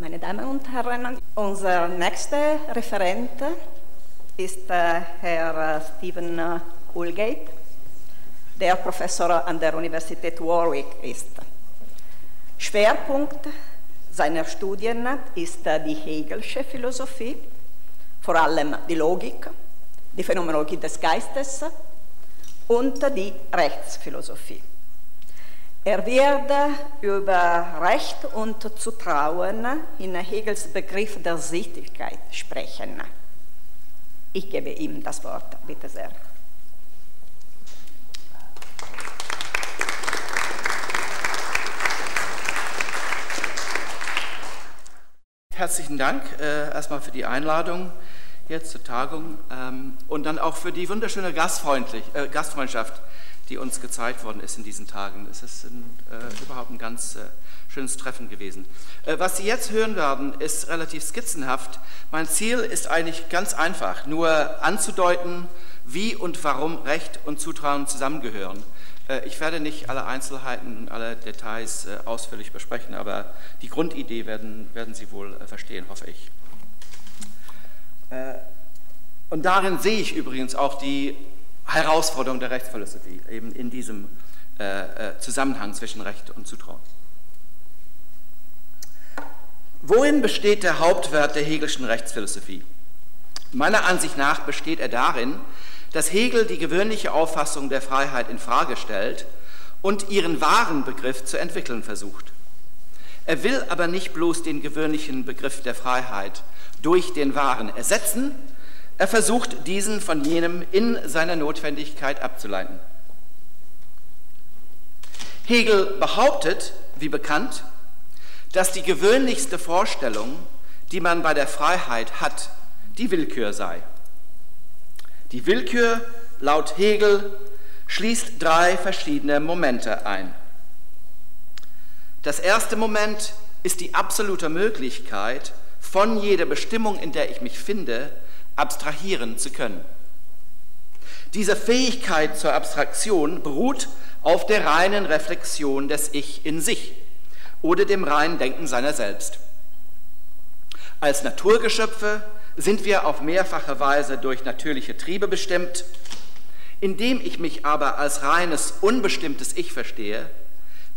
Meine Damen und Herren, unser nächster Referent ist äh, Herr äh, Stephen Woolgate, der Professor an der Universität Warwick ist. Schwerpunkt seiner Studien ist die Hegelsche Philosophie, vor allem die Logik, die Phänomenologie des Geistes und die Rechtsphilosophie. Er wird über Recht und Zutrauen in Hegels Begriff der Sittlichkeit sprechen. Ich gebe ihm das Wort, bitte sehr. Herzlichen Dank äh, erstmal für die Einladung jetzt zur Tagung ähm, und dann auch für die wunderschöne äh, Gastfreundschaft, die uns gezeigt worden ist in diesen Tagen. Es ist ein, äh, überhaupt ein ganz äh, schönes Treffen gewesen. Äh, was Sie jetzt hören werden, ist relativ skizzenhaft. Mein Ziel ist eigentlich ganz einfach, nur anzudeuten, wie und warum Recht und Zutrauen zusammengehören. Äh, ich werde nicht alle Einzelheiten, alle Details äh, ausführlich besprechen, aber die Grundidee werden, werden Sie wohl verstehen, hoffe ich. Und darin sehe ich übrigens auch die Herausforderung der Rechtsphilosophie, eben in diesem äh, äh, Zusammenhang zwischen Recht und Zutrauen. Worin besteht der Hauptwert der Hegelschen Rechtsphilosophie? Meiner Ansicht nach besteht er darin, dass Hegel die gewöhnliche Auffassung der Freiheit in Frage stellt und ihren wahren Begriff zu entwickeln versucht. Er will aber nicht bloß den gewöhnlichen Begriff der Freiheit durch den wahren ersetzen, er versucht, diesen von jenem in seiner Notwendigkeit abzuleiten. Hegel behauptet, wie bekannt, dass die gewöhnlichste Vorstellung, die man bei der Freiheit hat, die Willkür sei. Die Willkür, laut Hegel, schließt drei verschiedene Momente ein. Das erste Moment ist die absolute Möglichkeit, von jeder Bestimmung, in der ich mich finde, abstrahieren zu können. Diese Fähigkeit zur Abstraktion beruht auf der reinen Reflexion des Ich in sich oder dem reinen Denken seiner selbst. Als Naturgeschöpfe sind wir auf mehrfache Weise durch natürliche Triebe bestimmt. Indem ich mich aber als reines, unbestimmtes Ich verstehe,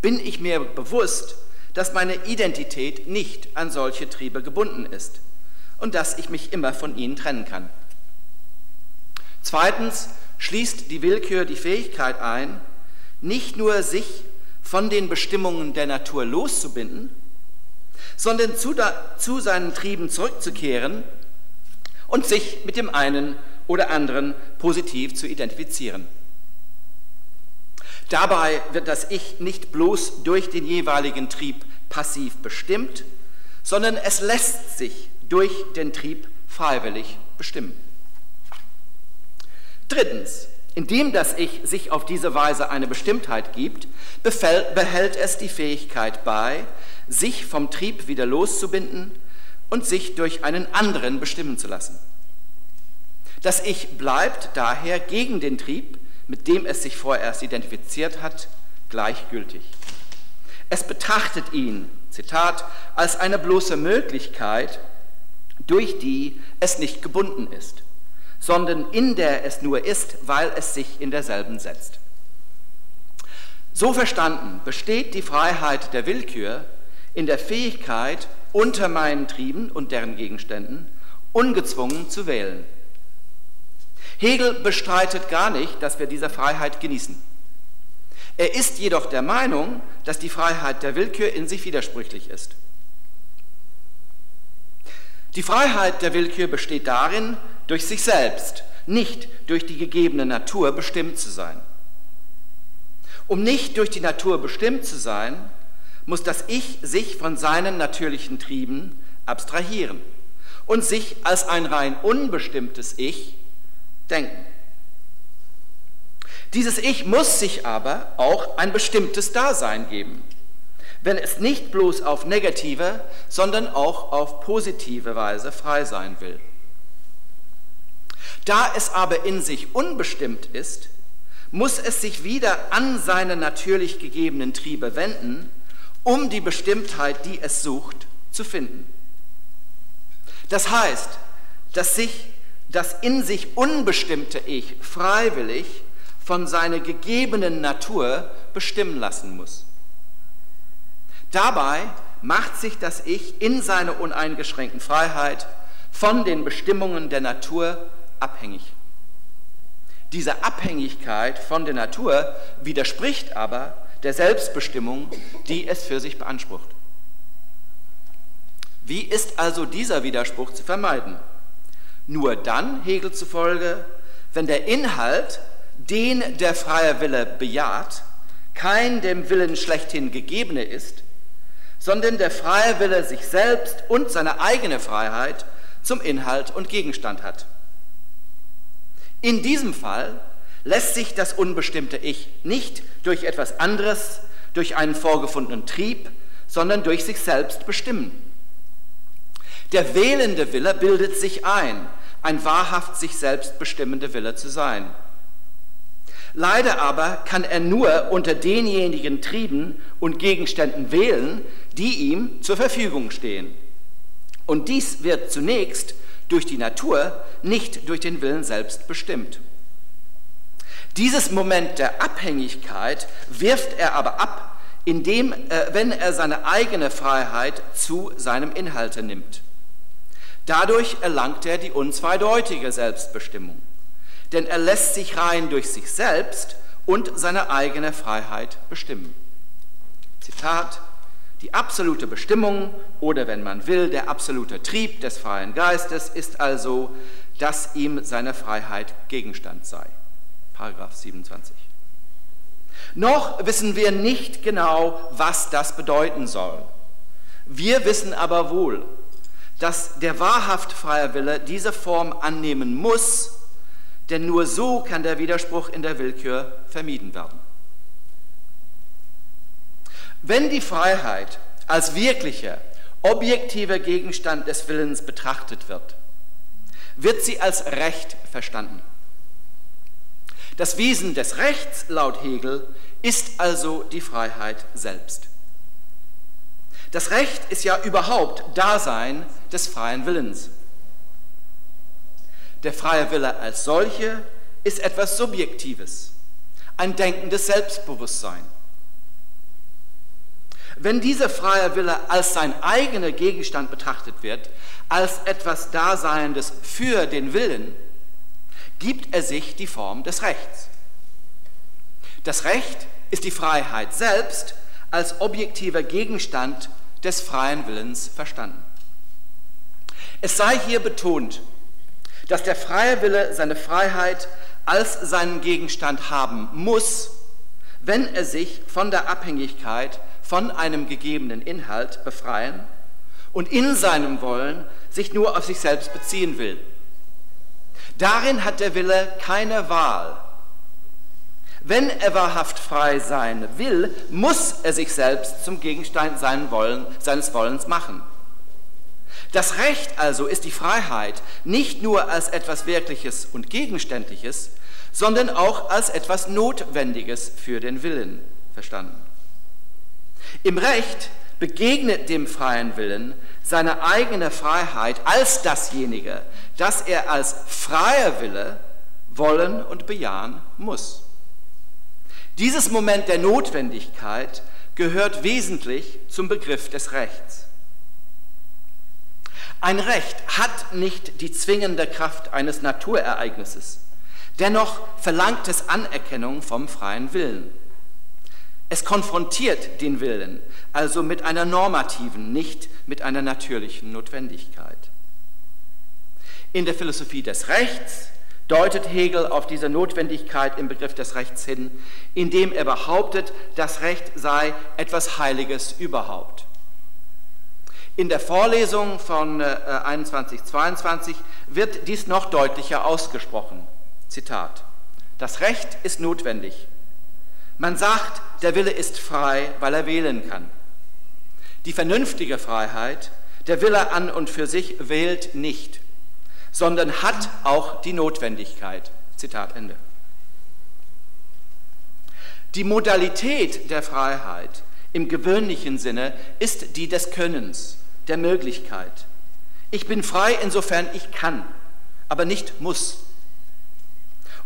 bin ich mir bewusst, dass meine Identität nicht an solche Triebe gebunden ist und dass ich mich immer von ihnen trennen kann. Zweitens schließt die Willkür die Fähigkeit ein, nicht nur sich von den Bestimmungen der Natur loszubinden, sondern zu, da, zu seinen Trieben zurückzukehren und sich mit dem einen oder anderen positiv zu identifizieren. Dabei wird das Ich nicht bloß durch den jeweiligen Trieb passiv bestimmt, sondern es lässt sich durch den Trieb freiwillig bestimmen. Drittens, indem das Ich sich auf diese Weise eine Bestimmtheit gibt, behält es die Fähigkeit bei, sich vom Trieb wieder loszubinden und sich durch einen anderen bestimmen zu lassen. Das Ich bleibt daher gegen den Trieb, mit dem es sich vorerst identifiziert hat, gleichgültig. Es betrachtet ihn, Zitat, als eine bloße Möglichkeit, durch die es nicht gebunden ist, sondern in der es nur ist, weil es sich in derselben setzt. So verstanden besteht die Freiheit der Willkür in der Fähigkeit, unter meinen Trieben und deren Gegenständen ungezwungen zu wählen. Hegel bestreitet gar nicht, dass wir diese Freiheit genießen. Er ist jedoch der Meinung, dass die Freiheit der Willkür in sich widersprüchlich ist. Die Freiheit der Willkür besteht darin, durch sich selbst, nicht durch die gegebene Natur bestimmt zu sein. Um nicht durch die Natur bestimmt zu sein, muss das Ich sich von seinen natürlichen Trieben abstrahieren und sich als ein rein unbestimmtes Ich denken. Dieses Ich muss sich aber auch ein bestimmtes Dasein geben wenn es nicht bloß auf negative, sondern auch auf positive Weise frei sein will. Da es aber in sich unbestimmt ist, muss es sich wieder an seine natürlich gegebenen Triebe wenden, um die Bestimmtheit, die es sucht, zu finden. Das heißt, dass sich das in sich unbestimmte Ich freiwillig von seiner gegebenen Natur bestimmen lassen muss. Dabei macht sich das Ich in seiner uneingeschränkten Freiheit von den Bestimmungen der Natur abhängig. Diese Abhängigkeit von der Natur widerspricht aber der Selbstbestimmung, die es für sich beansprucht. Wie ist also dieser Widerspruch zu vermeiden? Nur dann, Hegel zufolge, wenn der Inhalt, den der freie Wille bejaht, kein dem Willen schlechthin gegebene ist, sondern der freie Wille sich selbst und seine eigene Freiheit zum Inhalt und Gegenstand hat. In diesem Fall lässt sich das unbestimmte Ich nicht durch etwas anderes, durch einen vorgefundenen Trieb, sondern durch sich selbst bestimmen. Der wählende Wille bildet sich ein, ein wahrhaft sich selbst bestimmender Wille zu sein. Leider aber kann er nur unter denjenigen Trieben und Gegenständen wählen, die ihm zur Verfügung stehen. Und dies wird zunächst durch die Natur, nicht durch den Willen selbst bestimmt. Dieses Moment der Abhängigkeit wirft er aber ab, indem, äh, wenn er seine eigene Freiheit zu seinem Inhalte nimmt. Dadurch erlangt er die unzweideutige Selbstbestimmung, denn er lässt sich rein durch sich selbst und seine eigene Freiheit bestimmen. Zitat, die absolute Bestimmung oder wenn man will, der absolute Trieb des freien Geistes ist also, dass ihm seine Freiheit Gegenstand sei. Paragraph 27. Noch wissen wir nicht genau, was das bedeuten soll. Wir wissen aber wohl, dass der wahrhaft freie Wille diese Form annehmen muss, denn nur so kann der Widerspruch in der Willkür vermieden werden. Wenn die Freiheit als wirklicher, objektiver Gegenstand des Willens betrachtet wird, wird sie als Recht verstanden. Das Wesen des Rechts, laut Hegel, ist also die Freiheit selbst. Das Recht ist ja überhaupt Dasein des freien Willens. Der freie Wille als solche ist etwas Subjektives, ein denkendes Selbstbewusstsein. Wenn dieser freie Wille als sein eigener Gegenstand betrachtet wird, als etwas Daseiendes für den Willen, gibt er sich die Form des Rechts. Das Recht ist die Freiheit selbst als objektiver Gegenstand des freien Willens verstanden. Es sei hier betont, dass der freie Wille seine Freiheit als seinen Gegenstand haben muss, wenn er sich von der Abhängigkeit von einem gegebenen Inhalt befreien und in seinem Wollen sich nur auf sich selbst beziehen will. Darin hat der Wille keine Wahl. Wenn er wahrhaft frei sein will, muss er sich selbst zum Gegenstand Wollen, seines Wollens machen. Das Recht also ist die Freiheit nicht nur als etwas Wirkliches und Gegenständliches, sondern auch als etwas Notwendiges für den Willen verstanden. Im Recht begegnet dem freien Willen seine eigene Freiheit als dasjenige, das er als freier Wille wollen und bejahen muss. Dieses Moment der Notwendigkeit gehört wesentlich zum Begriff des Rechts. Ein Recht hat nicht die zwingende Kraft eines Naturereignisses, dennoch verlangt es Anerkennung vom freien Willen. Es konfrontiert den Willen also mit einer normativen, nicht mit einer natürlichen Notwendigkeit. In der Philosophie des Rechts deutet Hegel auf diese Notwendigkeit im Begriff des Rechts hin, indem er behauptet, das Recht sei etwas Heiliges überhaupt. In der Vorlesung von 21.22 äh, wird dies noch deutlicher ausgesprochen. Zitat. Das Recht ist notwendig, man sagt, der Wille ist frei, weil er wählen kann. Die vernünftige Freiheit, der Wille an und für sich wählt nicht, sondern hat auch die Notwendigkeit. Zitat Ende. Die Modalität der Freiheit im gewöhnlichen Sinne ist die des Könnens, der Möglichkeit. Ich bin frei, insofern ich kann, aber nicht muss.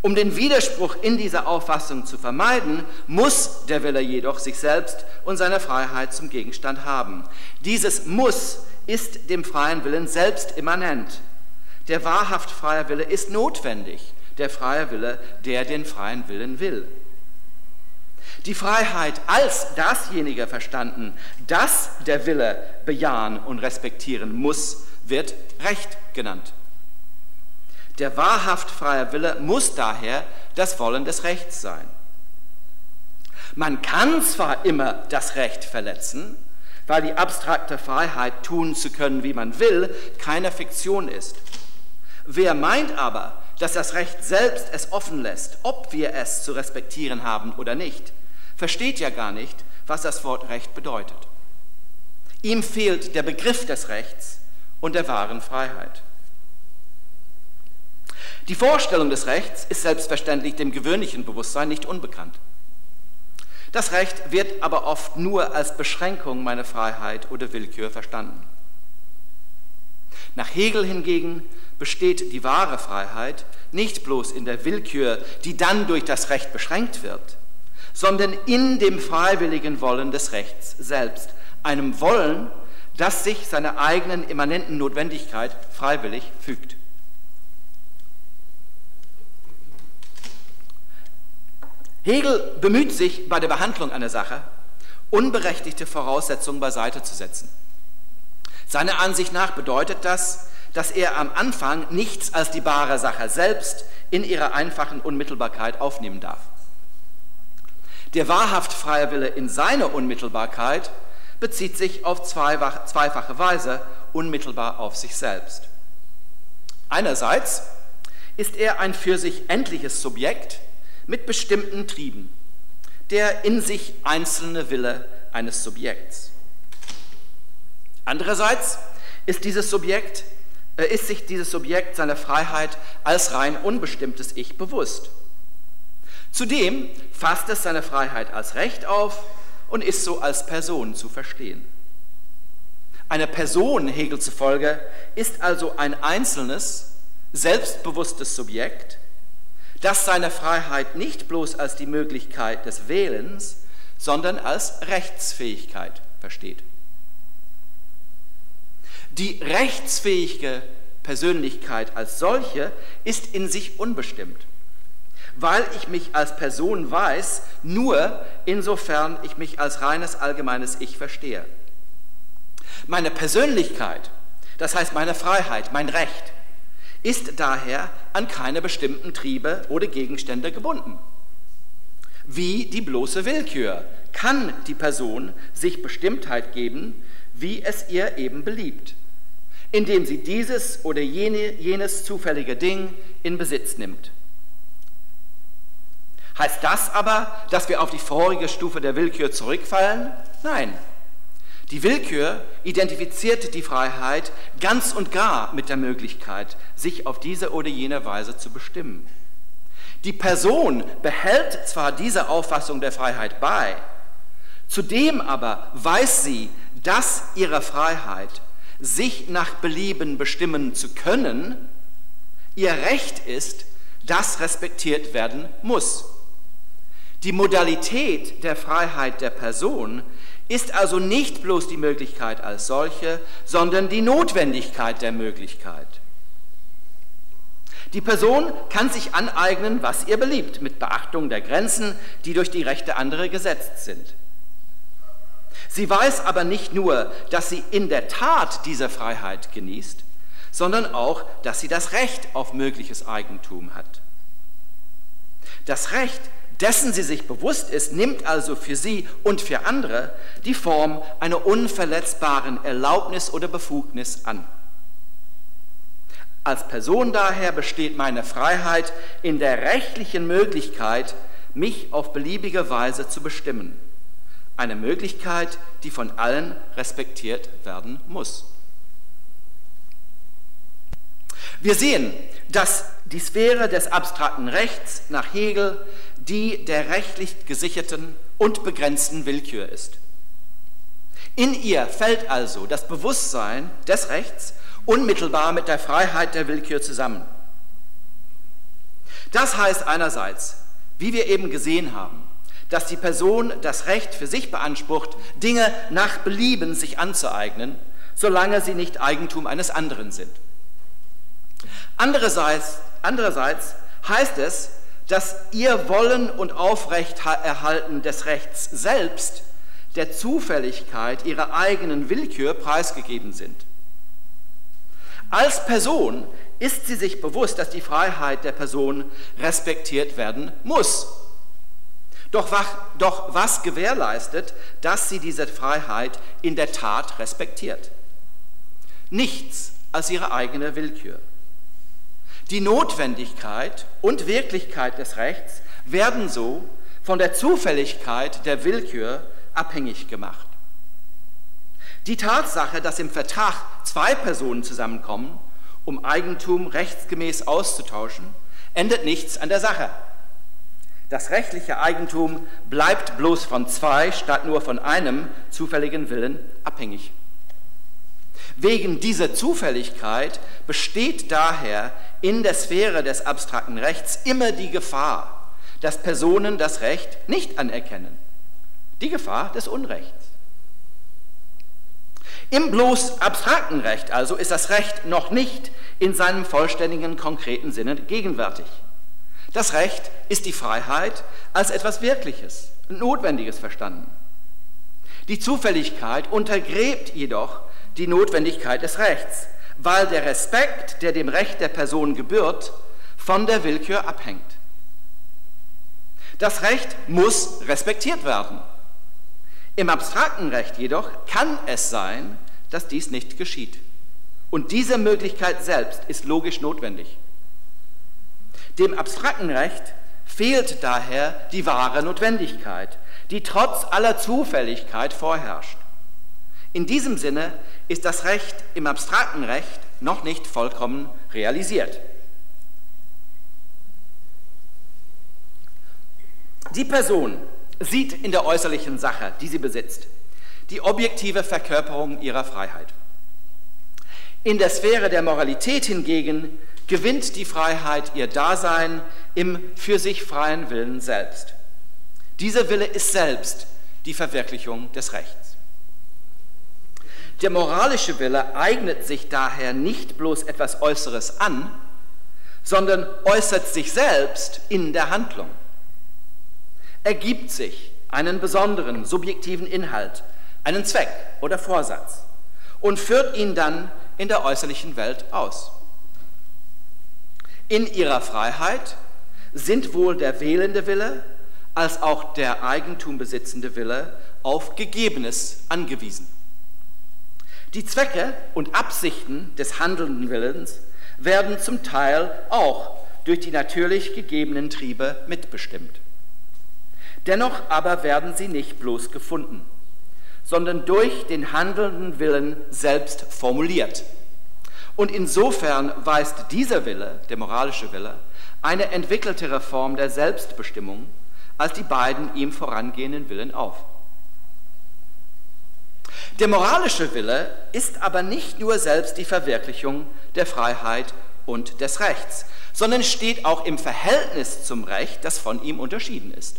Um den Widerspruch in dieser Auffassung zu vermeiden, muss der Wille jedoch sich selbst und seine Freiheit zum Gegenstand haben. Dieses Muss ist dem freien Willen selbst immanent. Der wahrhaft freie Wille ist notwendig, der freie Wille, der den freien Willen will. Die Freiheit als dasjenige verstanden, das der Wille bejahen und respektieren muss, wird Recht genannt. Der wahrhaft freie Wille muss daher das Wollen des Rechts sein. Man kann zwar immer das Recht verletzen, weil die abstrakte Freiheit, tun zu können, wie man will, keine Fiktion ist. Wer meint aber, dass das Recht selbst es offen lässt, ob wir es zu respektieren haben oder nicht, versteht ja gar nicht, was das Wort Recht bedeutet. Ihm fehlt der Begriff des Rechts und der wahren Freiheit. Die Vorstellung des Rechts ist selbstverständlich dem gewöhnlichen Bewusstsein nicht unbekannt. Das Recht wird aber oft nur als Beschränkung meiner Freiheit oder Willkür verstanden. Nach Hegel hingegen besteht die wahre Freiheit nicht bloß in der Willkür, die dann durch das Recht beschränkt wird, sondern in dem freiwilligen Wollen des Rechts selbst, einem Wollen, das sich seiner eigenen immanenten Notwendigkeit freiwillig fügt. Hegel bemüht sich bei der Behandlung einer Sache, unberechtigte Voraussetzungen beiseite zu setzen. Seiner Ansicht nach bedeutet das, dass er am Anfang nichts als die bare Sache selbst in ihrer einfachen Unmittelbarkeit aufnehmen darf. Der wahrhaft freie Wille in seiner Unmittelbarkeit bezieht sich auf zweifache Weise unmittelbar auf sich selbst. Einerseits ist er ein für sich endliches Subjekt, mit bestimmten Trieben, der in sich einzelne Wille eines Subjekts. Andererseits ist, dieses Subjekt, äh, ist sich dieses Subjekt seiner Freiheit als rein unbestimmtes Ich bewusst. Zudem fasst es seine Freiheit als Recht auf und ist so als Person zu verstehen. Eine Person, Hegel zufolge, ist also ein einzelnes, selbstbewusstes Subjekt, das seine Freiheit nicht bloß als die Möglichkeit des Wählens, sondern als Rechtsfähigkeit versteht. Die rechtsfähige Persönlichkeit als solche ist in sich unbestimmt, weil ich mich als Person weiß, nur insofern ich mich als reines allgemeines Ich verstehe. Meine Persönlichkeit, das heißt meine Freiheit, mein Recht, ist daher an keine bestimmten Triebe oder Gegenstände gebunden. Wie die bloße Willkür kann die Person sich Bestimmtheit geben, wie es ihr eben beliebt, indem sie dieses oder jene, jenes zufällige Ding in Besitz nimmt. Heißt das aber, dass wir auf die vorige Stufe der Willkür zurückfallen? Nein, die Willkür identifiziert die Freiheit ganz und gar mit der Möglichkeit, sich auf diese oder jene Weise zu bestimmen. Die Person behält zwar diese Auffassung der Freiheit bei, zudem aber weiß sie, dass ihre Freiheit, sich nach Belieben bestimmen zu können, ihr Recht ist, das respektiert werden muss. Die Modalität der Freiheit der Person ist also nicht bloß die Möglichkeit als solche, sondern die Notwendigkeit der Möglichkeit. Die Person kann sich aneignen, was ihr beliebt, mit Beachtung der Grenzen, die durch die Rechte anderer gesetzt sind. Sie weiß aber nicht nur, dass sie in der Tat diese Freiheit genießt, sondern auch, dass sie das Recht auf mögliches Eigentum hat. Das Recht dessen sie sich bewusst ist, nimmt also für sie und für andere die Form einer unverletzbaren Erlaubnis oder Befugnis an. Als Person daher besteht meine Freiheit in der rechtlichen Möglichkeit, mich auf beliebige Weise zu bestimmen. Eine Möglichkeit, die von allen respektiert werden muss. Wir sehen, dass die Sphäre des abstrakten Rechts nach Hegel die der rechtlich gesicherten und begrenzten Willkür ist. In ihr fällt also das Bewusstsein des Rechts unmittelbar mit der Freiheit der Willkür zusammen. Das heißt einerseits, wie wir eben gesehen haben, dass die Person das Recht für sich beansprucht, Dinge nach Belieben sich anzueignen, solange sie nicht Eigentum eines anderen sind. Andererseits, andererseits heißt es, dass ihr Wollen und Aufrechterhalten des Rechts selbst der Zufälligkeit ihrer eigenen Willkür preisgegeben sind. Als Person ist sie sich bewusst, dass die Freiheit der Person respektiert werden muss. Doch, doch was gewährleistet, dass sie diese Freiheit in der Tat respektiert? Nichts als ihre eigene Willkür. Die Notwendigkeit und Wirklichkeit des Rechts werden so von der Zufälligkeit der Willkür abhängig gemacht. Die Tatsache, dass im Vertrag zwei Personen zusammenkommen, um Eigentum rechtsgemäß auszutauschen, ändert nichts an der Sache. Das rechtliche Eigentum bleibt bloß von zwei statt nur von einem zufälligen Willen abhängig. Wegen dieser Zufälligkeit besteht daher in der Sphäre des abstrakten Rechts immer die Gefahr, dass Personen das Recht nicht anerkennen. Die Gefahr des Unrechts. Im bloß abstrakten Recht also ist das Recht noch nicht in seinem vollständigen konkreten Sinne gegenwärtig. Das Recht ist die Freiheit als etwas Wirkliches und Notwendiges verstanden. Die Zufälligkeit untergräbt jedoch die Notwendigkeit des Rechts, weil der Respekt, der dem Recht der Person gebührt, von der Willkür abhängt. Das Recht muss respektiert werden. Im abstrakten Recht jedoch kann es sein, dass dies nicht geschieht. Und diese Möglichkeit selbst ist logisch notwendig. Dem abstrakten Recht fehlt daher die wahre Notwendigkeit, die trotz aller Zufälligkeit vorherrscht. In diesem Sinne ist das Recht im abstrakten Recht noch nicht vollkommen realisiert. Die Person sieht in der äußerlichen Sache, die sie besitzt, die objektive Verkörperung ihrer Freiheit. In der Sphäre der Moralität hingegen gewinnt die Freiheit ihr Dasein im für sich freien Willen selbst. Dieser Wille ist selbst die Verwirklichung des Rechts. Der moralische Wille eignet sich daher nicht bloß etwas Äußeres an, sondern äußert sich selbst in der Handlung. Er gibt sich einen besonderen subjektiven Inhalt, einen Zweck oder Vorsatz und führt ihn dann in der äußerlichen Welt aus. In ihrer Freiheit sind wohl der wählende Wille als auch der Eigentum besitzende Wille auf Gegebenes angewiesen. Die Zwecke und Absichten des handelnden Willens werden zum Teil auch durch die natürlich gegebenen Triebe mitbestimmt. Dennoch aber werden sie nicht bloß gefunden sondern durch den handelnden Willen selbst formuliert. Und insofern weist dieser Wille, der moralische Wille, eine entwickeltere Form der Selbstbestimmung als die beiden ihm vorangehenden Willen auf. Der moralische Wille ist aber nicht nur selbst die Verwirklichung der Freiheit und des Rechts, sondern steht auch im Verhältnis zum Recht, das von ihm unterschieden ist.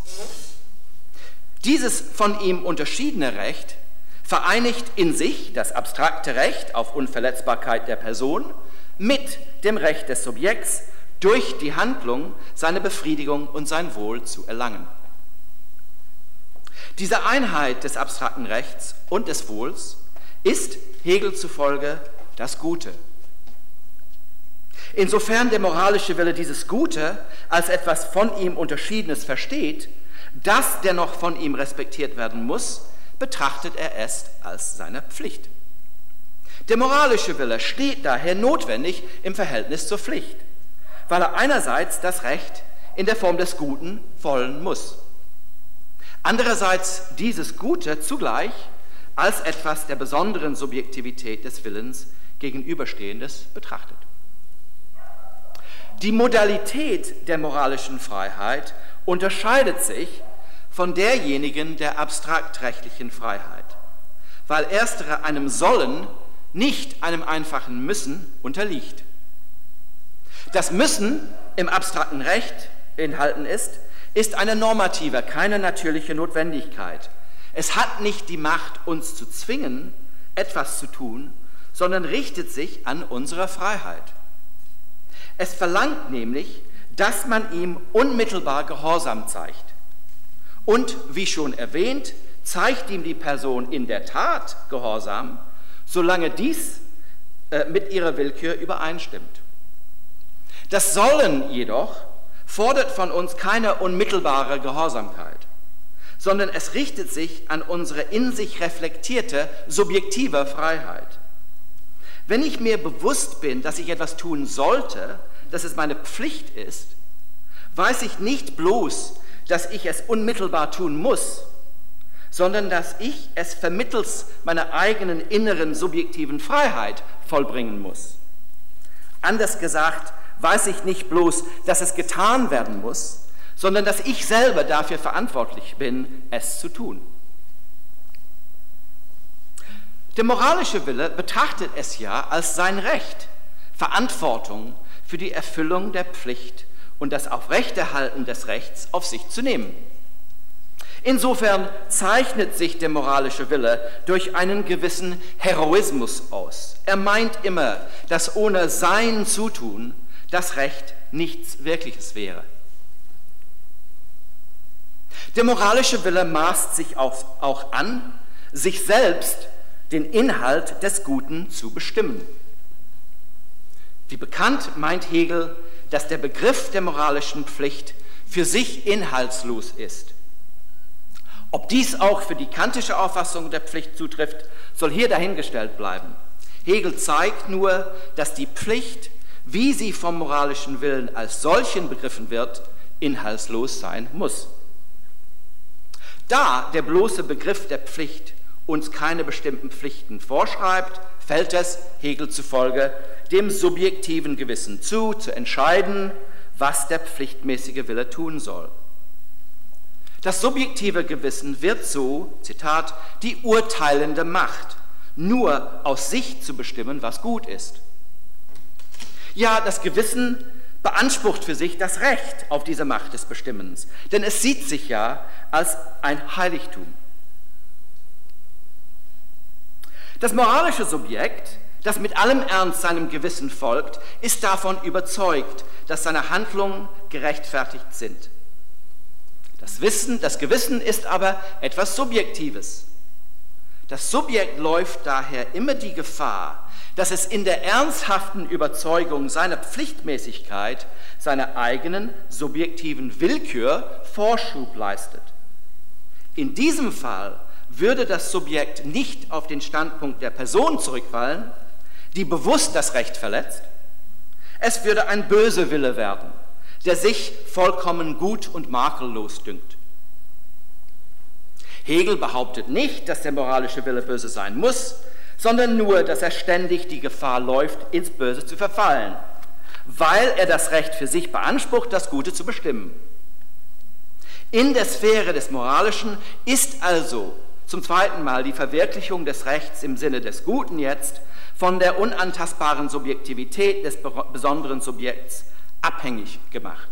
Dieses von ihm unterschiedene Recht vereinigt in sich das abstrakte Recht auf Unverletzbarkeit der Person mit dem Recht des Subjekts, durch die Handlung seine Befriedigung und sein Wohl zu erlangen. Diese Einheit des abstrakten Rechts und des Wohls ist Hegel zufolge das Gute. Insofern der moralische Wille dieses Gute als etwas von ihm Unterschiedenes versteht, das dennoch von ihm respektiert werden muss, betrachtet er es als seine Pflicht. Der moralische Wille steht daher notwendig im Verhältnis zur Pflicht, weil er einerseits das Recht in der Form des Guten wollen muss, andererseits dieses Gute zugleich als etwas der besonderen Subjektivität des Willens gegenüberstehendes betrachtet. Die Modalität der moralischen Freiheit unterscheidet sich von derjenigen der abstraktrechtlichen Freiheit, weil erstere einem Sollen, nicht einem einfachen Müssen unterliegt. Das Müssen im abstrakten Recht enthalten ist, ist eine normative, keine natürliche Notwendigkeit. Es hat nicht die Macht, uns zu zwingen, etwas zu tun, sondern richtet sich an unsere Freiheit. Es verlangt nämlich, dass man ihm unmittelbar Gehorsam zeigt. Und wie schon erwähnt, zeigt ihm die Person in der Tat Gehorsam, solange dies äh, mit ihrer Willkür übereinstimmt. Das Sollen jedoch fordert von uns keine unmittelbare Gehorsamkeit, sondern es richtet sich an unsere in sich reflektierte subjektive Freiheit. Wenn ich mir bewusst bin, dass ich etwas tun sollte, dass es meine Pflicht ist, weiß ich nicht bloß, dass ich es unmittelbar tun muss, sondern dass ich es vermittels meiner eigenen inneren subjektiven Freiheit vollbringen muss. Anders gesagt, weiß ich nicht bloß, dass es getan werden muss, sondern dass ich selber dafür verantwortlich bin, es zu tun. Der moralische Wille betrachtet es ja als sein Recht, Verantwortung für die Erfüllung der Pflicht und das Aufrechterhalten des Rechts auf sich zu nehmen. Insofern zeichnet sich der moralische Wille durch einen gewissen Heroismus aus. Er meint immer, dass ohne sein Zutun das Recht nichts Wirkliches wäre. Der moralische Wille maßt sich auch an, sich selbst den Inhalt des Guten zu bestimmen. Wie bekannt meint Hegel, dass der Begriff der moralischen Pflicht für sich inhaltslos ist. Ob dies auch für die kantische Auffassung der Pflicht zutrifft, soll hier dahingestellt bleiben. Hegel zeigt nur, dass die Pflicht, wie sie vom moralischen Willen als solchen begriffen wird, inhaltslos sein muss. Da der bloße Begriff der Pflicht uns keine bestimmten Pflichten vorschreibt, fällt es, Hegel zufolge, dem subjektiven Gewissen zu, zu entscheiden, was der pflichtmäßige Wille tun soll. Das subjektive Gewissen wird so, Zitat, die urteilende Macht, nur aus sich zu bestimmen, was gut ist. Ja, das Gewissen beansprucht für sich das Recht auf diese Macht des Bestimmens, denn es sieht sich ja als ein Heiligtum. Das moralische Subjekt, das mit allem Ernst seinem Gewissen folgt, ist davon überzeugt, dass seine Handlungen gerechtfertigt sind. Das Wissen, das Gewissen ist aber etwas Subjektives. Das Subjekt läuft daher immer die Gefahr, dass es in der ernsthaften Überzeugung seiner Pflichtmäßigkeit seiner eigenen subjektiven Willkür Vorschub leistet. In diesem Fall würde das Subjekt nicht auf den Standpunkt der Person zurückfallen, die bewusst das Recht verletzt, es würde ein böse Wille werden, der sich vollkommen gut und makellos dünkt. Hegel behauptet nicht, dass der moralische Wille böse sein muss, sondern nur, dass er ständig die Gefahr läuft, ins Böse zu verfallen, weil er das Recht für sich beansprucht, das Gute zu bestimmen. In der Sphäre des Moralischen ist also zum zweiten Mal die Verwirklichung des Rechts im Sinne des Guten jetzt von der unantastbaren Subjektivität des besonderen Subjekts abhängig gemacht.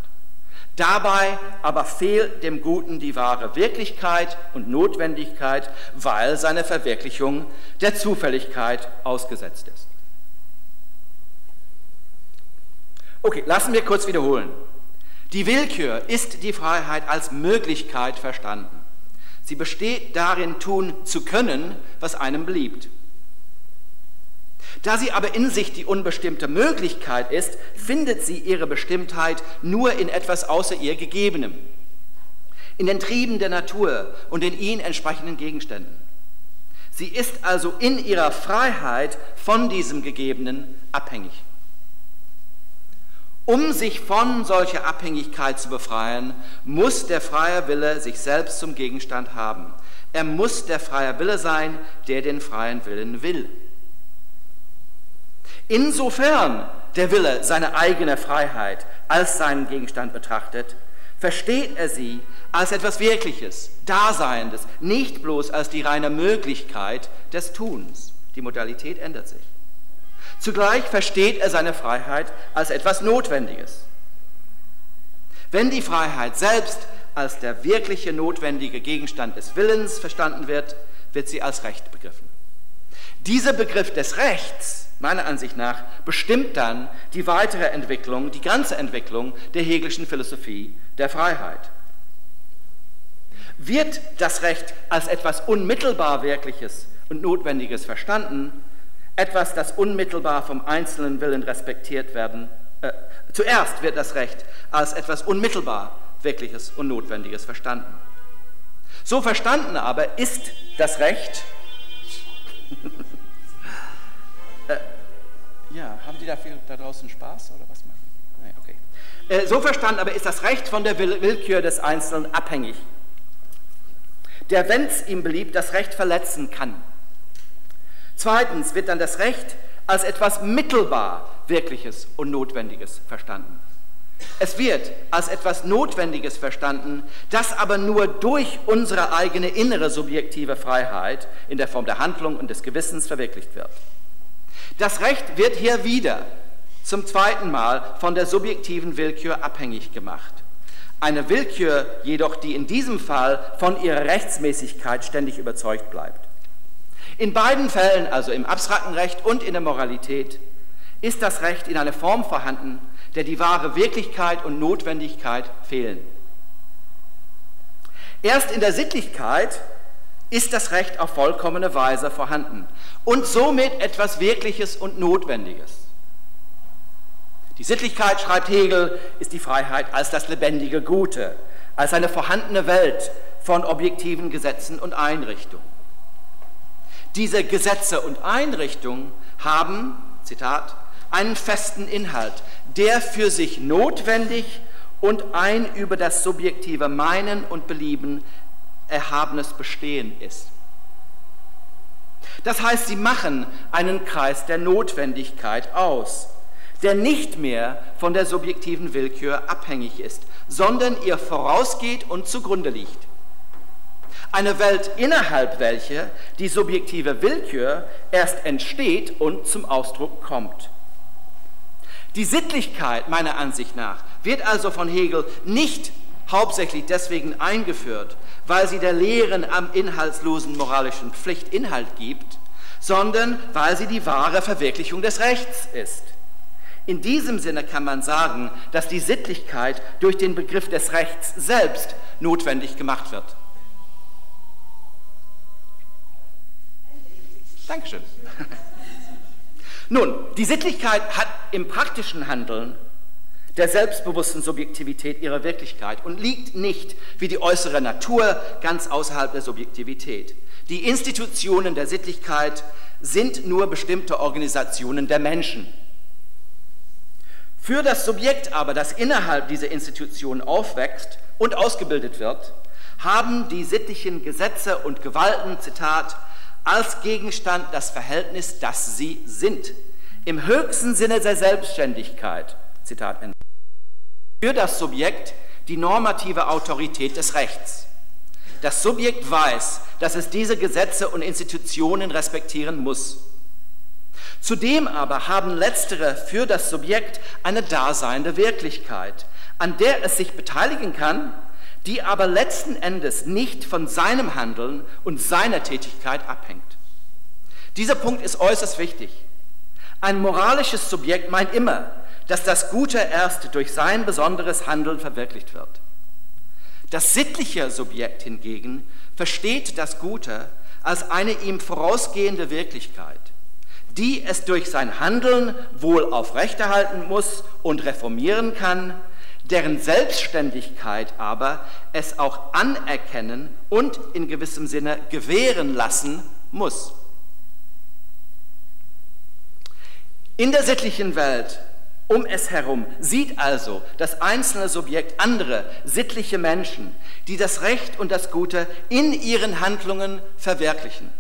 Dabei aber fehlt dem Guten die wahre Wirklichkeit und Notwendigkeit, weil seine Verwirklichung der Zufälligkeit ausgesetzt ist. Okay, lassen wir kurz wiederholen. Die Willkür ist die Freiheit als Möglichkeit verstanden. Sie besteht darin, tun zu können, was einem beliebt. Da sie aber in sich die unbestimmte Möglichkeit ist, findet sie ihre Bestimmtheit nur in etwas außer ihr Gegebenem, in den Trieben der Natur und in ihnen entsprechenden Gegenständen. Sie ist also in ihrer Freiheit von diesem Gegebenen abhängig. Um sich von solcher Abhängigkeit zu befreien, muss der freie Wille sich selbst zum Gegenstand haben. Er muss der freie Wille sein, der den freien Willen will. Insofern der Wille seine eigene Freiheit als seinen Gegenstand betrachtet, versteht er sie als etwas Wirkliches, Daseiendes, nicht bloß als die reine Möglichkeit des Tuns. Die Modalität ändert sich. Zugleich versteht er seine Freiheit als etwas Notwendiges. Wenn die Freiheit selbst als der wirkliche notwendige Gegenstand des Willens verstanden wird, wird sie als Recht begriffen. Dieser Begriff des Rechts, meiner Ansicht nach, bestimmt dann die weitere Entwicklung, die ganze Entwicklung der hegelischen Philosophie der Freiheit. Wird das Recht als etwas unmittelbar Wirkliches und Notwendiges verstanden, etwas, das unmittelbar vom einzelnen Willen respektiert werden, äh, zuerst wird das Recht als etwas unmittelbar Wirkliches und Notwendiges verstanden. So verstanden aber ist das Recht, ja, haben die dafür da draußen Spaß oder was machen? Nee, okay. Äh, so verstanden aber ist das Recht von der Willkür des Einzelnen abhängig, der, wenn es ihm beliebt, das Recht verletzen kann. Zweitens wird dann das Recht als etwas mittelbar Wirkliches und Notwendiges verstanden. Es wird als etwas Notwendiges verstanden, das aber nur durch unsere eigene innere subjektive Freiheit in der Form der Handlung und des Gewissens verwirklicht wird. Das Recht wird hier wieder zum zweiten Mal von der subjektiven Willkür abhängig gemacht. Eine Willkür jedoch, die in diesem Fall von ihrer Rechtsmäßigkeit ständig überzeugt bleibt. In beiden Fällen, also im abstrakten Recht und in der Moralität, ist das Recht in einer Form vorhanden, der die wahre Wirklichkeit und Notwendigkeit fehlen. Erst in der Sittlichkeit ist das Recht auf vollkommene Weise vorhanden und somit etwas Wirkliches und Notwendiges. Die Sittlichkeit, schreibt Hegel, ist die Freiheit als das lebendige Gute, als eine vorhandene Welt von objektiven Gesetzen und Einrichtungen. Diese Gesetze und Einrichtungen haben, Zitat, einen festen Inhalt, der für sich notwendig und ein über das subjektive Meinen und Belieben erhabenes Bestehen ist. Das heißt, sie machen einen Kreis der Notwendigkeit aus, der nicht mehr von der subjektiven Willkür abhängig ist, sondern ihr vorausgeht und zugrunde liegt. Eine Welt, innerhalb welcher die subjektive Willkür erst entsteht und zum Ausdruck kommt. Die Sittlichkeit, meiner Ansicht nach, wird also von Hegel nicht hauptsächlich deswegen eingeführt, weil sie der leeren am inhaltslosen moralischen Pflicht Inhalt gibt, sondern weil sie die wahre Verwirklichung des Rechts ist. In diesem Sinne kann man sagen, dass die Sittlichkeit durch den Begriff des Rechts selbst notwendig gemacht wird. Dankeschön. Nun, die Sittlichkeit hat im praktischen Handeln der selbstbewussten Subjektivität ihre Wirklichkeit und liegt nicht wie die äußere Natur ganz außerhalb der Subjektivität. Die Institutionen der Sittlichkeit sind nur bestimmte Organisationen der Menschen. Für das Subjekt aber, das innerhalb dieser Institutionen aufwächst und ausgebildet wird, haben die sittlichen Gesetze und Gewalten, Zitat, als Gegenstand das Verhältnis, das sie sind. Im höchsten Sinne der Selbstständigkeit, Zitat Ende. Für das Subjekt die normative Autorität des Rechts. Das Subjekt weiß, dass es diese Gesetze und Institutionen respektieren muss. Zudem aber haben letztere für das Subjekt eine daseinende Wirklichkeit, an der es sich beteiligen kann die aber letzten Endes nicht von seinem Handeln und seiner Tätigkeit abhängt. Dieser Punkt ist äußerst wichtig. Ein moralisches Subjekt meint immer, dass das Gute erst durch sein besonderes Handeln verwirklicht wird. Das sittliche Subjekt hingegen versteht das Gute als eine ihm vorausgehende Wirklichkeit, die es durch sein Handeln wohl aufrechterhalten muss und reformieren kann, deren Selbstständigkeit aber es auch anerkennen und in gewissem Sinne gewähren lassen muss. In der sittlichen Welt um es herum sieht also das einzelne Subjekt andere sittliche Menschen, die das Recht und das Gute in ihren Handlungen verwirklichen.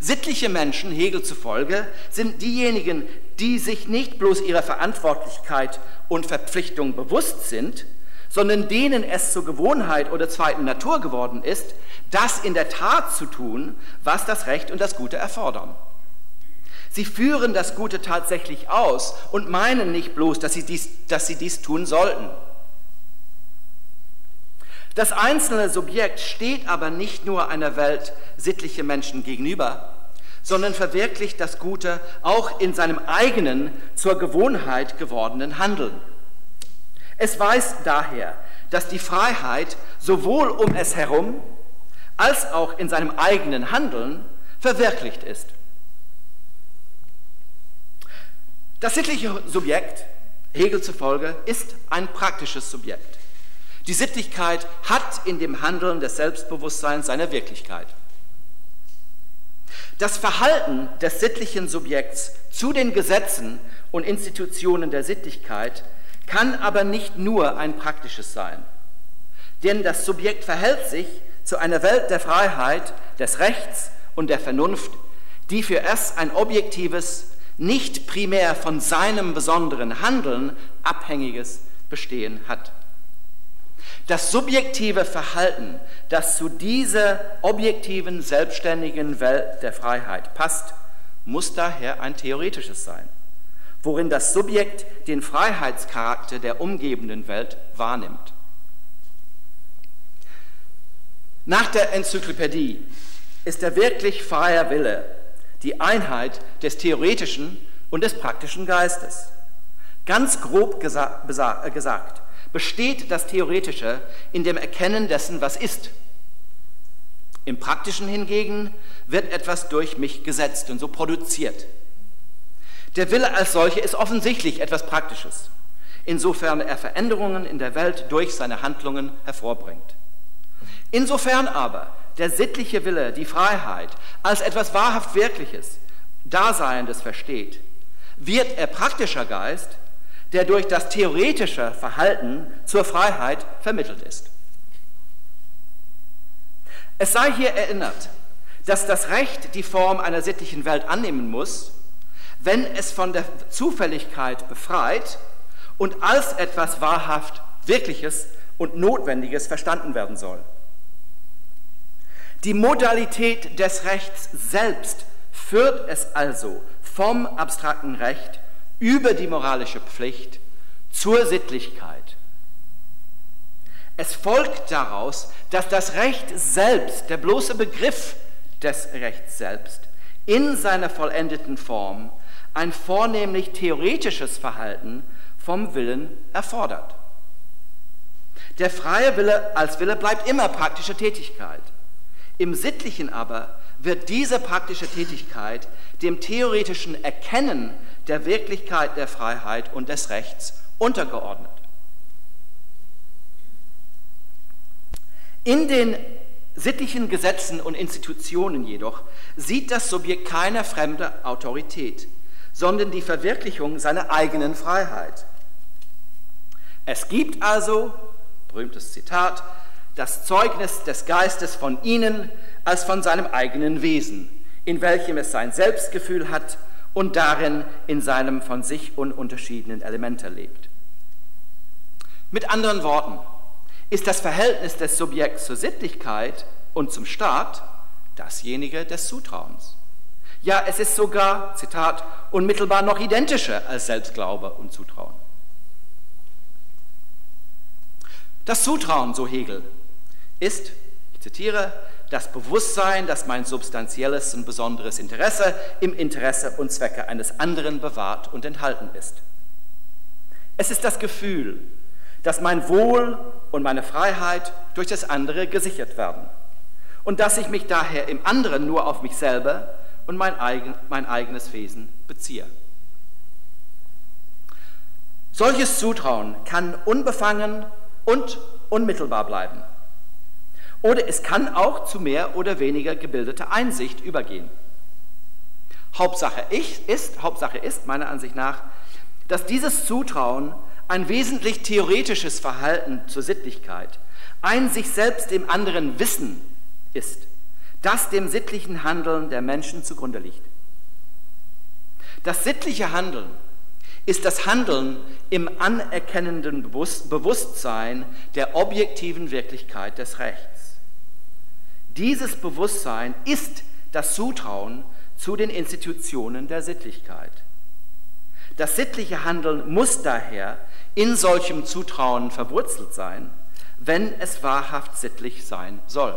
Sittliche Menschen, Hegel zufolge, sind diejenigen, die sich nicht bloß ihrer Verantwortlichkeit und Verpflichtung bewusst sind, sondern denen es zur Gewohnheit oder zweiten Natur geworden ist, das in der Tat zu tun, was das Recht und das Gute erfordern. Sie führen das Gute tatsächlich aus und meinen nicht bloß, dass sie dies, dass sie dies tun sollten. Das einzelne Subjekt steht aber nicht nur einer Welt sittliche Menschen gegenüber, sondern verwirklicht das Gute auch in seinem eigenen, zur Gewohnheit gewordenen Handeln. Es weiß daher, dass die Freiheit sowohl um es herum als auch in seinem eigenen Handeln verwirklicht ist. Das sittliche Subjekt, Hegel zufolge, ist ein praktisches Subjekt. Die Sittlichkeit hat in dem Handeln des Selbstbewusstseins seine Wirklichkeit. Das Verhalten des sittlichen Subjekts zu den Gesetzen und Institutionen der Sittlichkeit kann aber nicht nur ein praktisches sein. Denn das Subjekt verhält sich zu einer Welt der Freiheit, des Rechts und der Vernunft, die für es ein objektives, nicht primär von seinem besonderen Handeln abhängiges Bestehen hat. Das subjektive Verhalten, das zu dieser objektiven, selbstständigen Welt der Freiheit passt, muss daher ein theoretisches sein, worin das Subjekt den Freiheitscharakter der umgebenden Welt wahrnimmt. Nach der Enzyklopädie ist der wirklich freie Wille die Einheit des theoretischen und des praktischen Geistes. Ganz grob gesa äh, gesagt besteht das Theoretische in dem Erkennen dessen, was ist. Im Praktischen hingegen wird etwas durch mich gesetzt und so produziert. Der Wille als solche ist offensichtlich etwas Praktisches, insofern er Veränderungen in der Welt durch seine Handlungen hervorbringt. Insofern aber der sittliche Wille die Freiheit als etwas wahrhaft Wirkliches, Daseiendes versteht, wird er praktischer Geist, der durch das theoretische Verhalten zur Freiheit vermittelt ist. Es sei hier erinnert, dass das Recht die Form einer sittlichen Welt annehmen muss, wenn es von der Zufälligkeit befreit und als etwas wahrhaft Wirkliches und Notwendiges verstanden werden soll. Die Modalität des Rechts selbst führt es also vom abstrakten Recht über die moralische Pflicht zur Sittlichkeit. Es folgt daraus, dass das Recht selbst, der bloße Begriff des Rechts selbst, in seiner vollendeten Form ein vornehmlich theoretisches Verhalten vom Willen erfordert. Der freie Wille als Wille bleibt immer praktische Tätigkeit. Im Sittlichen aber wird diese praktische Tätigkeit dem theoretischen Erkennen der Wirklichkeit der Freiheit und des Rechts untergeordnet. In den sittlichen Gesetzen und Institutionen jedoch sieht das Subjekt keine fremde Autorität, sondern die Verwirklichung seiner eigenen Freiheit. Es gibt also, berühmtes Zitat, das Zeugnis des Geistes von ihnen als von seinem eigenen Wesen, in welchem es sein Selbstgefühl hat und darin in seinem von sich ununterschiedenen Elemente lebt. Mit anderen Worten, ist das Verhältnis des Subjekts zur Sittlichkeit und zum Staat dasjenige des Zutrauens. Ja, es ist sogar, Zitat, unmittelbar noch identischer als Selbstglaube und Zutrauen. Das Zutrauen, so Hegel, ist, ich zitiere, das Bewusstsein, dass mein substanzielles und besonderes Interesse im Interesse und Zwecke eines anderen bewahrt und enthalten ist. Es ist das Gefühl, dass mein Wohl und meine Freiheit durch das andere gesichert werden und dass ich mich daher im anderen nur auf mich selber und mein, eigen, mein eigenes Wesen beziehe. Solches Zutrauen kann unbefangen und unmittelbar bleiben. Oder es kann auch zu mehr oder weniger gebildeter Einsicht übergehen. Hauptsache ist, Hauptsache ist meiner Ansicht nach, dass dieses Zutrauen ein wesentlich theoretisches Verhalten zur Sittlichkeit, ein sich selbst dem anderen Wissen ist, das dem sittlichen Handeln der Menschen zugrunde liegt. Das sittliche Handeln ist das Handeln im anerkennenden Bewusstsein der objektiven Wirklichkeit des Rechts. Dieses Bewusstsein ist das Zutrauen zu den Institutionen der Sittlichkeit. Das sittliche Handeln muss daher in solchem Zutrauen verwurzelt sein, wenn es wahrhaft sittlich sein soll.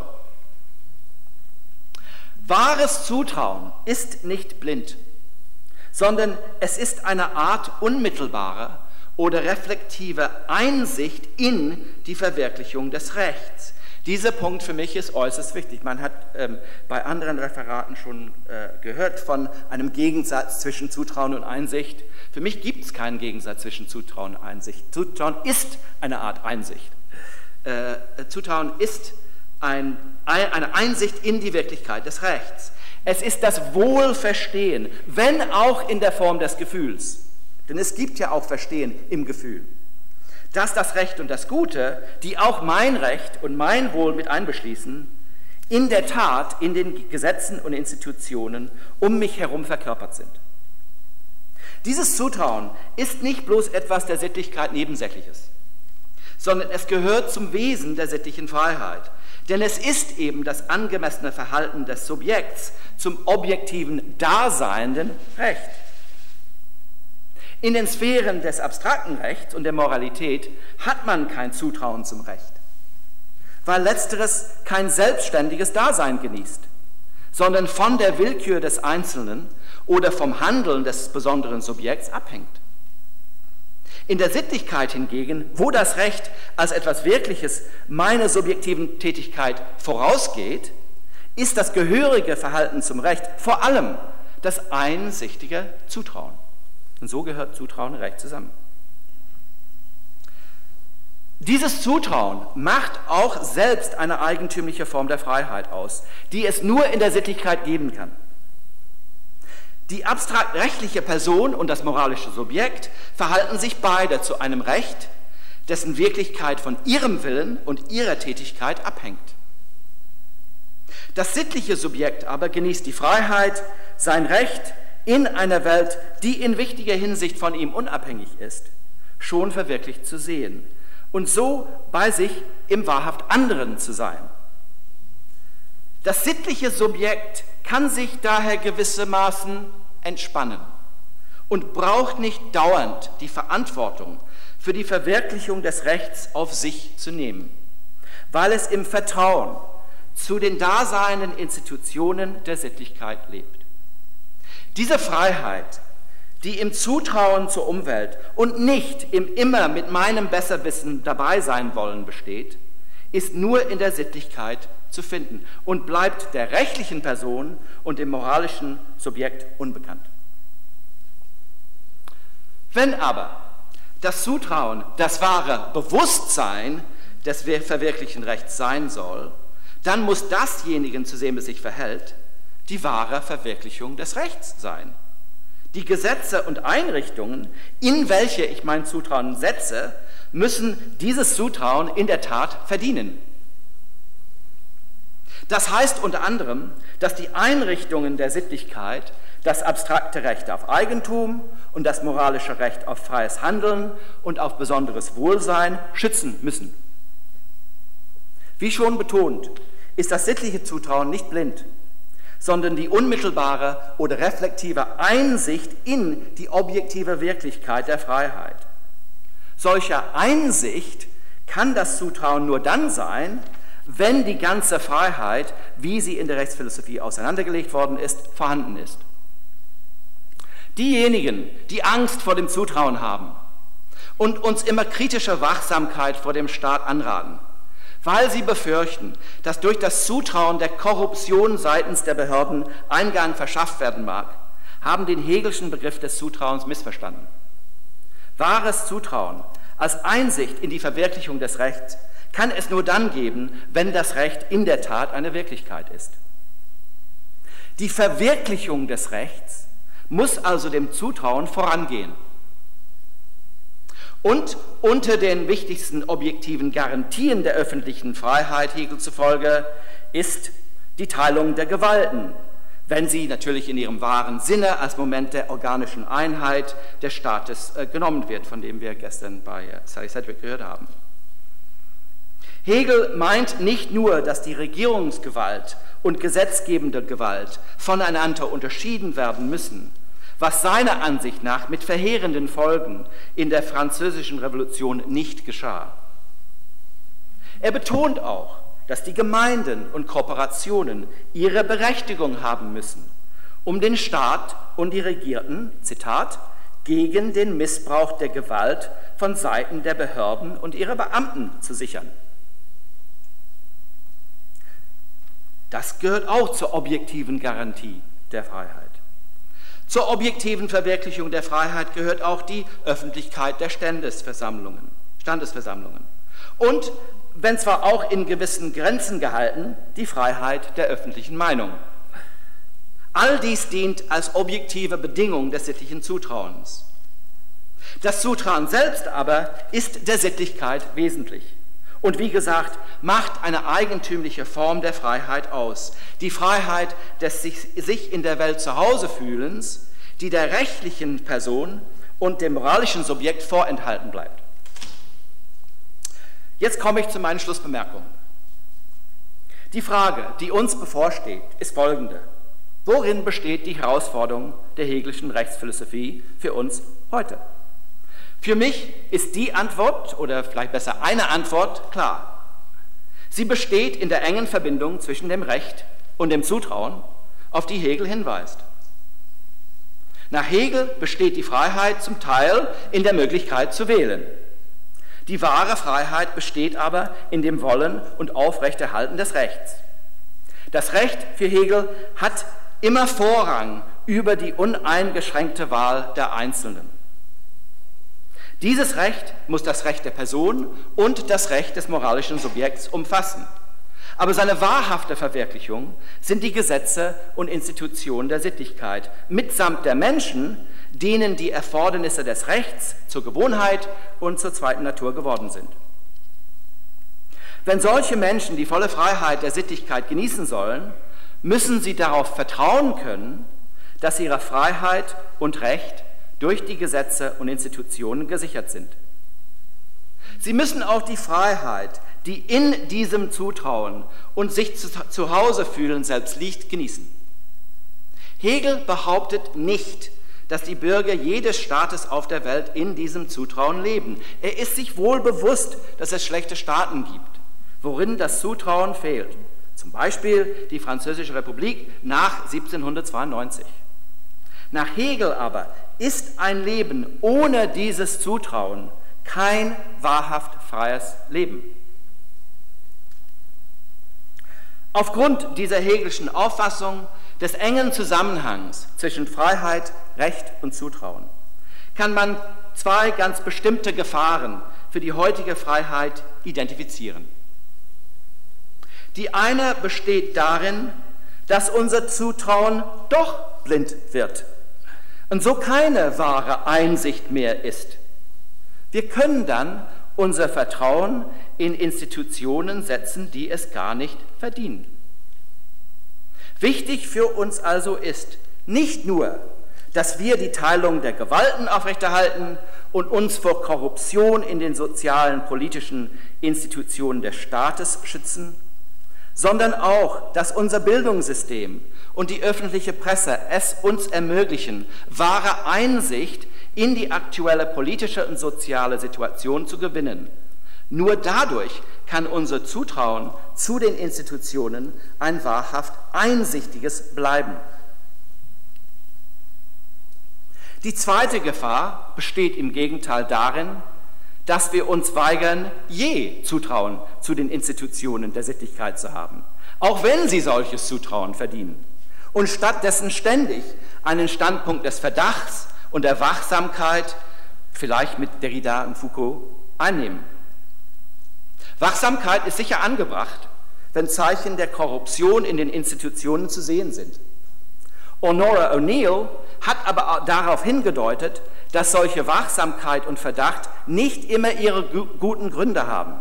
Wahres Zutrauen ist nicht blind, sondern es ist eine Art unmittelbare oder reflektive Einsicht in die Verwirklichung des Rechts. Dieser Punkt für mich ist äußerst wichtig. Man hat ähm, bei anderen Referaten schon äh, gehört von einem Gegensatz zwischen Zutrauen und Einsicht. Für mich gibt es keinen Gegensatz zwischen Zutrauen und Einsicht. Zutrauen ist eine Art Einsicht. Äh, Zutrauen ist ein, eine Einsicht in die Wirklichkeit des Rechts. Es ist das Wohlverstehen, wenn auch in der Form des Gefühls. Denn es gibt ja auch Verstehen im Gefühl. Dass das Recht und das Gute, die auch mein Recht und mein Wohl mit einbeschließen, in der Tat in den Gesetzen und Institutionen um mich herum verkörpert sind. Dieses Zutrauen ist nicht bloß etwas der Sittlichkeit Nebensächliches, sondern es gehört zum Wesen der sittlichen Freiheit. Denn es ist eben das angemessene Verhalten des Subjekts zum objektiven daseinenden Recht. In den Sphären des abstrakten Rechts und der Moralität hat man kein Zutrauen zum Recht, weil letzteres kein selbstständiges Dasein genießt, sondern von der Willkür des Einzelnen oder vom Handeln des besonderen Subjekts abhängt. In der Sittlichkeit hingegen, wo das Recht als etwas Wirkliches meiner subjektiven Tätigkeit vorausgeht, ist das gehörige Verhalten zum Recht vor allem das einsichtige Zutrauen. Und so gehört Zutrauen und Recht zusammen. Dieses Zutrauen macht auch selbst eine eigentümliche Form der Freiheit aus, die es nur in der Sittlichkeit geben kann. Die abstrakt rechtliche Person und das moralische Subjekt verhalten sich beide zu einem Recht, dessen Wirklichkeit von ihrem Willen und ihrer Tätigkeit abhängt. Das sittliche Subjekt aber genießt die Freiheit, sein Recht in einer Welt, die in wichtiger Hinsicht von ihm unabhängig ist, schon verwirklicht zu sehen und so bei sich im wahrhaft anderen zu sein. Das sittliche Subjekt kann sich daher gewissermaßen entspannen und braucht nicht dauernd die Verantwortung für die Verwirklichung des Rechts auf sich zu nehmen, weil es im Vertrauen zu den daseinenden Institutionen der Sittlichkeit lebt. Diese Freiheit, die im Zutrauen zur Umwelt und nicht im immer mit meinem Besserwissen dabei sein wollen besteht, ist nur in der Sittlichkeit zu finden und bleibt der rechtlichen Person und dem moralischen Subjekt unbekannt. Wenn aber das Zutrauen das wahre Bewusstsein des verwirklichen Rechts sein soll, dann muss dasjenigen, zu dem es sich verhält, die wahre Verwirklichung des Rechts sein. Die Gesetze und Einrichtungen, in welche ich mein Zutrauen setze, müssen dieses Zutrauen in der Tat verdienen. Das heißt unter anderem, dass die Einrichtungen der Sittlichkeit das abstrakte Recht auf Eigentum und das moralische Recht auf freies Handeln und auf besonderes Wohlsein schützen müssen. Wie schon betont, ist das sittliche Zutrauen nicht blind, sondern die unmittelbare oder reflektive Einsicht in die objektive Wirklichkeit der Freiheit. Solcher Einsicht kann das Zutrauen nur dann sein, wenn die ganze Freiheit, wie sie in der Rechtsphilosophie auseinandergelegt worden ist, vorhanden ist. Diejenigen, die Angst vor dem Zutrauen haben und uns immer kritische Wachsamkeit vor dem Staat anraten, weil sie befürchten, dass durch das Zutrauen der Korruption seitens der Behörden Eingang verschafft werden mag, haben den Hegelschen Begriff des Zutrauens missverstanden. Wahres Zutrauen als Einsicht in die Verwirklichung des Rechts kann es nur dann geben, wenn das Recht in der Tat eine Wirklichkeit ist. Die Verwirklichung des Rechts muss also dem Zutrauen vorangehen. Und unter den wichtigsten objektiven Garantien der öffentlichen Freiheit, Hegel zufolge, ist die Teilung der Gewalten, wenn sie natürlich in ihrem wahren Sinne als Moment der organischen Einheit des Staates äh, genommen wird, von dem wir gestern bei äh, Sally Sedgwick gehört haben. Hegel meint nicht nur, dass die Regierungsgewalt und gesetzgebende Gewalt voneinander unterschieden werden müssen, was seiner Ansicht nach mit verheerenden Folgen in der französischen Revolution nicht geschah. Er betont auch, dass die Gemeinden und Kooperationen ihre Berechtigung haben müssen, um den Staat und die Regierten, Zitat, gegen den Missbrauch der Gewalt von Seiten der Behörden und ihrer Beamten zu sichern. Das gehört auch zur objektiven Garantie der Freiheit. Zur objektiven Verwirklichung der Freiheit gehört auch die Öffentlichkeit der Standesversammlungen. Standesversammlungen. Und, wenn zwar auch in gewissen Grenzen gehalten, die Freiheit der öffentlichen Meinung. All dies dient als objektive Bedingung des sittlichen Zutrauens. Das Zutrauen selbst aber ist der Sittlichkeit wesentlich und wie gesagt, macht eine eigentümliche Form der Freiheit aus. Die Freiheit des sich, sich in der Welt zu Hause fühlens, die der rechtlichen Person und dem moralischen Subjekt vorenthalten bleibt. Jetzt komme ich zu meinen Schlussbemerkungen. Die Frage, die uns bevorsteht, ist folgende. Worin besteht die Herausforderung der hegelischen Rechtsphilosophie für uns heute? Für mich ist die Antwort, oder vielleicht besser eine Antwort, klar. Sie besteht in der engen Verbindung zwischen dem Recht und dem Zutrauen, auf die Hegel hinweist. Nach Hegel besteht die Freiheit zum Teil in der Möglichkeit zu wählen. Die wahre Freiheit besteht aber in dem Wollen und Aufrechterhalten des Rechts. Das Recht für Hegel hat immer Vorrang über die uneingeschränkte Wahl der Einzelnen. Dieses Recht muss das Recht der Person und das Recht des moralischen Subjekts umfassen. Aber seine wahrhafte Verwirklichung sind die Gesetze und Institutionen der Sittlichkeit, mitsamt der Menschen, denen die Erfordernisse des Rechts zur Gewohnheit und zur zweiten Natur geworden sind. Wenn solche Menschen die volle Freiheit der Sittlichkeit genießen sollen, müssen sie darauf vertrauen können, dass ihre Freiheit und Recht durch die Gesetze und Institutionen gesichert sind. Sie müssen auch die Freiheit, die in diesem Zutrauen und sich zu, zu Hause fühlen selbst liegt, genießen. Hegel behauptet nicht, dass die Bürger jedes Staates auf der Welt in diesem Zutrauen leben. Er ist sich wohl bewusst, dass es schlechte Staaten gibt, worin das Zutrauen fehlt. Zum Beispiel die Französische Republik nach 1792. Nach Hegel aber ist ein Leben ohne dieses Zutrauen kein wahrhaft freies Leben. Aufgrund dieser hegelischen Auffassung des engen Zusammenhangs zwischen Freiheit, Recht und Zutrauen kann man zwei ganz bestimmte Gefahren für die heutige Freiheit identifizieren. Die eine besteht darin, dass unser Zutrauen doch blind wird und so keine wahre Einsicht mehr ist. Wir können dann unser Vertrauen in Institutionen setzen, die es gar nicht verdienen. Wichtig für uns also ist nicht nur, dass wir die Teilung der Gewalten aufrechterhalten und uns vor Korruption in den sozialen, politischen Institutionen des Staates schützen, sondern auch, dass unser Bildungssystem und die öffentliche Presse es uns ermöglichen, wahre Einsicht in die aktuelle politische und soziale Situation zu gewinnen. Nur dadurch kann unser Zutrauen zu den Institutionen ein wahrhaft einsichtiges bleiben. Die zweite Gefahr besteht im Gegenteil darin, dass wir uns weigern, je Zutrauen zu den Institutionen der Sittlichkeit zu haben, auch wenn sie solches Zutrauen verdienen und stattdessen ständig einen Standpunkt des Verdachts und der Wachsamkeit, vielleicht mit Derrida und Foucault, einnehmen. Wachsamkeit ist sicher angebracht, wenn Zeichen der Korruption in den Institutionen zu sehen sind. Honora O'Neill hat aber darauf hingedeutet, dass solche Wachsamkeit und Verdacht nicht immer ihre guten Gründe haben.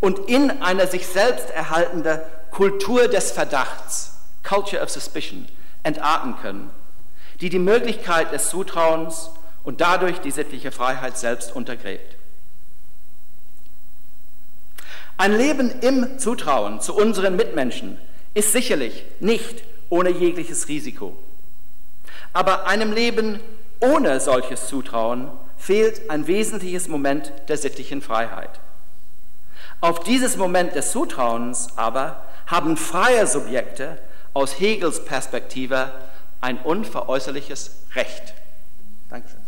Und in einer sich selbst erhaltenden Kultur des Verdachts Culture of Suspicion, entarten können, die die Möglichkeit des Zutrauens und dadurch die sittliche Freiheit selbst untergräbt. Ein Leben im Zutrauen zu unseren Mitmenschen ist sicherlich nicht ohne jegliches Risiko. Aber einem Leben ohne solches Zutrauen fehlt ein wesentliches Moment der sittlichen Freiheit. Auf dieses Moment des Zutrauens aber haben freie Subjekte aus Hegels Perspektive ein unveräußerliches Recht. Dankeschön.